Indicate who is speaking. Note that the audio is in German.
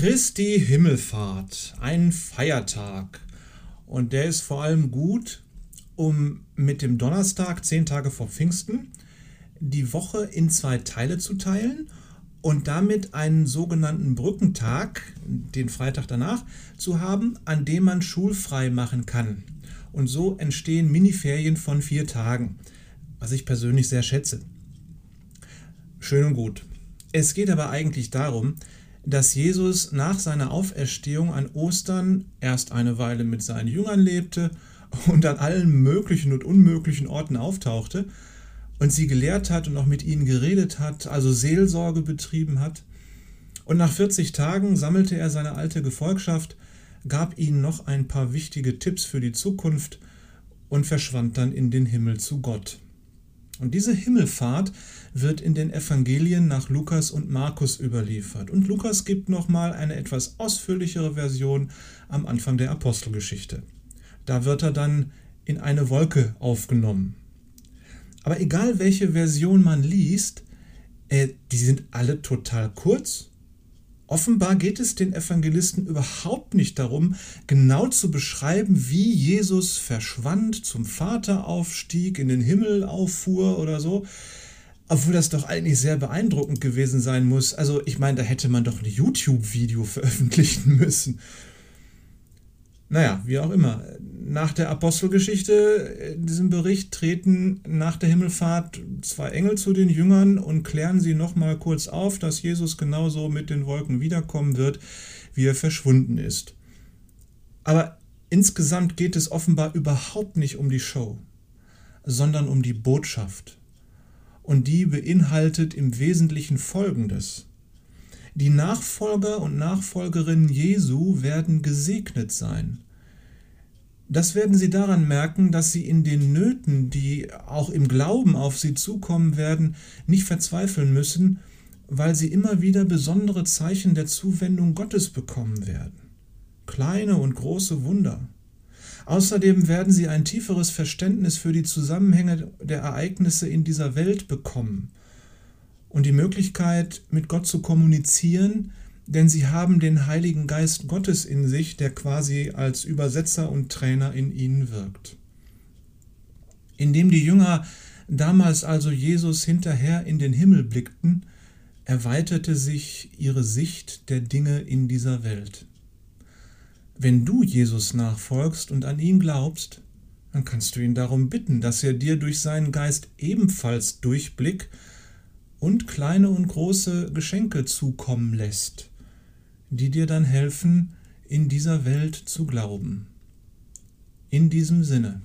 Speaker 1: Christi Himmelfahrt, ein Feiertag. Und der ist vor allem gut, um mit dem Donnerstag, zehn Tage vor Pfingsten, die Woche in zwei Teile zu teilen und damit einen sogenannten Brückentag, den Freitag danach, zu haben, an dem man schulfrei machen kann. Und so entstehen Miniferien von vier Tagen, was ich persönlich sehr schätze. Schön und gut. Es geht aber eigentlich darum, dass Jesus nach seiner Auferstehung an Ostern erst eine Weile mit seinen Jüngern lebte und an allen möglichen und unmöglichen Orten auftauchte und sie gelehrt hat und auch mit ihnen geredet hat, also Seelsorge betrieben hat. Und nach 40 Tagen sammelte er seine alte Gefolgschaft, gab ihnen noch ein paar wichtige Tipps für die Zukunft und verschwand dann in den Himmel zu Gott. Und diese Himmelfahrt wird in den Evangelien nach Lukas und Markus überliefert. Und Lukas gibt nochmal eine etwas ausführlichere Version am Anfang der Apostelgeschichte. Da wird er dann in eine Wolke aufgenommen. Aber egal welche Version man liest, äh, die sind alle total kurz. Offenbar geht es den Evangelisten überhaupt nicht darum, genau zu beschreiben, wie Jesus verschwand, zum Vater aufstieg, in den Himmel auffuhr oder so. Obwohl das doch eigentlich sehr beeindruckend gewesen sein muss. Also ich meine, da hätte man doch ein YouTube-Video veröffentlichen müssen. Naja, wie auch immer. Nach der Apostelgeschichte, in diesem Bericht, treten nach der Himmelfahrt zwei Engel zu den Jüngern und klären sie nochmal kurz auf, dass Jesus genauso mit den Wolken wiederkommen wird, wie er verschwunden ist. Aber insgesamt geht es offenbar überhaupt nicht um die Show, sondern um die Botschaft. Und die beinhaltet im Wesentlichen Folgendes. Die Nachfolger und Nachfolgerinnen Jesu werden gesegnet sein. Das werden sie daran merken, dass sie in den Nöten, die auch im Glauben auf sie zukommen werden, nicht verzweifeln müssen, weil sie immer wieder besondere Zeichen der Zuwendung Gottes bekommen werden. Kleine und große Wunder. Außerdem werden sie ein tieferes Verständnis für die Zusammenhänge der Ereignisse in dieser Welt bekommen und die Möglichkeit, mit Gott zu kommunizieren, denn sie haben den Heiligen Geist Gottes in sich, der quasi als Übersetzer und Trainer in ihnen wirkt. Indem die Jünger damals also Jesus hinterher in den Himmel blickten, erweiterte sich ihre Sicht der Dinge in dieser Welt. Wenn du Jesus nachfolgst und an ihn glaubst, dann kannst du ihn darum bitten, dass er dir durch seinen Geist ebenfalls Durchblick und kleine und große Geschenke zukommen lässt, die dir dann helfen, in dieser Welt zu glauben. In diesem Sinne.